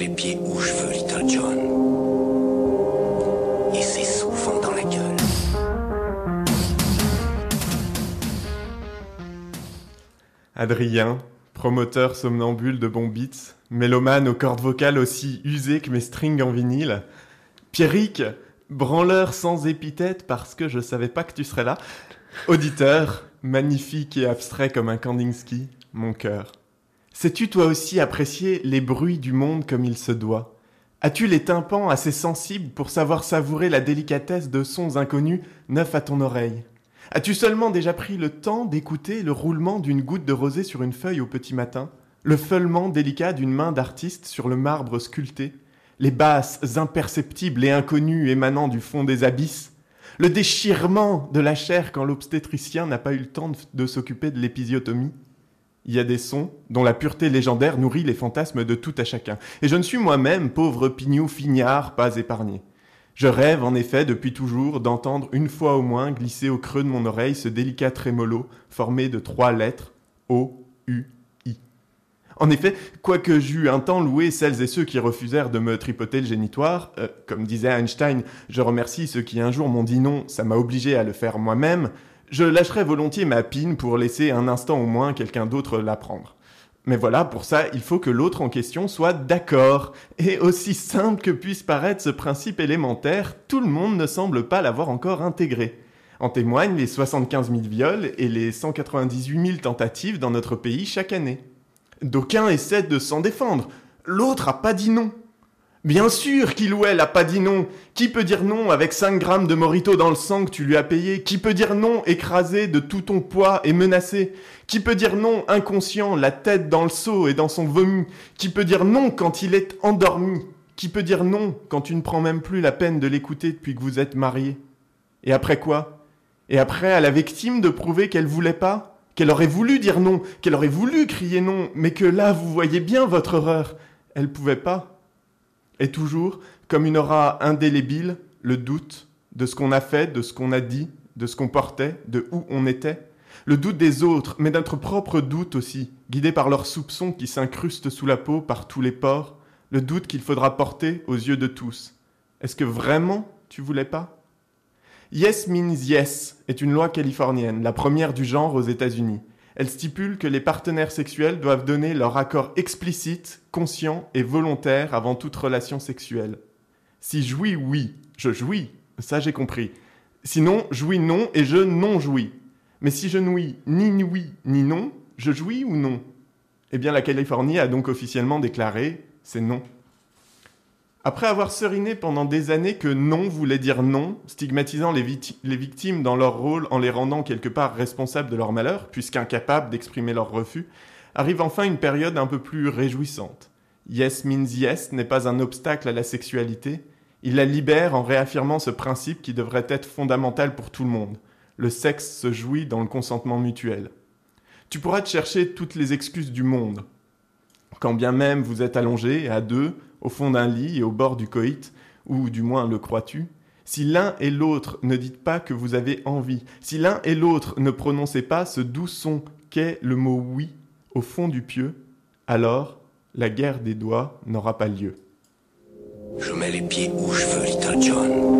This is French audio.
les pieds où je veux, Little John. Et c'est souvent dans la gueule. Adrien, promoteur somnambule de bons beats, mélomane aux cordes vocales aussi usées que mes strings en vinyle. Pierrick, branleur sans épithète parce que je savais pas que tu serais là. Auditeur, magnifique et abstrait comme un Kandinsky, mon cœur. Sais-tu toi aussi apprécier les bruits du monde comme il se doit? As-tu les tympans assez sensibles pour savoir savourer la délicatesse de sons inconnus neufs à ton oreille? As-tu seulement déjà pris le temps d'écouter le roulement d'une goutte de rosée sur une feuille au petit matin? Le feulement délicat d'une main d'artiste sur le marbre sculpté? Les basses imperceptibles et inconnues émanant du fond des abysses? Le déchirement de la chair quand l'obstétricien n'a pas eu le temps de, s'occuper de l'épisiotomie? Il y a des sons dont la pureté légendaire nourrit les fantasmes de tout à chacun. Et je ne suis moi-même, pauvre pignou fignard, pas épargné. Je rêve en effet depuis toujours d'entendre une fois au moins glisser au creux de mon oreille ce délicat trémolo formé de trois lettres O, U. En effet, quoique j'eus un temps loué celles et ceux qui refusèrent de me tripoter le génitoire, euh, comme disait Einstein, je remercie ceux qui un jour m'ont dit non, ça m'a obligé à le faire moi-même, je lâcherais volontiers ma pine pour laisser un instant au moins quelqu'un d'autre la prendre. Mais voilà, pour ça, il faut que l'autre en question soit d'accord. Et aussi simple que puisse paraître ce principe élémentaire, tout le monde ne semble pas l'avoir encore intégré. En témoignent les 75 000 viols et les 198 000 tentatives dans notre pays chaque année. D'aucuns essaient de s'en défendre. L'autre a pas dit non. Bien sûr qu'il ou elle a pas dit non. Qui peut dire non avec 5 grammes de morito dans le sang que tu lui as payé? Qui peut dire non écrasé de tout ton poids et menacé? Qui peut dire non inconscient, la tête dans le seau et dans son vomi? Qui peut dire non quand il est endormi? Qui peut dire non quand tu ne prends même plus la peine de l'écouter depuis que vous êtes mariés? Et après quoi? Et après à la victime de prouver qu'elle voulait pas? Qu'elle aurait voulu dire non, qu'elle aurait voulu crier non, mais que là vous voyez bien votre horreur. Elle pouvait pas et toujours, comme une aura indélébile, le doute de ce qu'on a fait, de ce qu'on a dit, de ce qu'on portait, de où on était. Le doute des autres, mais notre propre doute aussi, guidé par leurs soupçons qui s'incrustent sous la peau par tous les pores. Le doute qu'il faudra porter aux yeux de tous. Est-ce que vraiment tu voulais pas? Yes means yes est une loi californienne, la première du genre aux États-Unis. Elle stipule que les partenaires sexuels doivent donner leur accord explicite, conscient et volontaire avant toute relation sexuelle. Si jouis, oui, je jouis, ça j'ai compris. Sinon, jouis non et je non jouis. Mais si je nouis ni oui ni non, je jouis ou non? Eh bien, la Californie a donc officiellement déclaré c'est non. Après avoir seriné pendant des années que non voulait dire non, stigmatisant les, victimes dans leur rôle en les rendant quelque part responsables de leur malheur, puisqu'incapables d'exprimer leur refus, arrive enfin une période un peu plus réjouissante. Yes means yes n'est pas un obstacle à la sexualité, il la libère en réaffirmant ce principe qui devrait être fondamental pour tout le monde. Le sexe se jouit dans le consentement mutuel. Tu pourras te chercher toutes les excuses du monde. Quand bien même vous êtes allongé à deux, au fond d'un lit et au bord du coït, ou du moins le crois-tu, si l'un et l'autre ne dites pas que vous avez envie, si l'un et l'autre ne prononcez pas ce doux son qu'est le mot oui au fond du pieu, alors la guerre des doigts n'aura pas lieu. Je mets les pieds où je veux, Little John.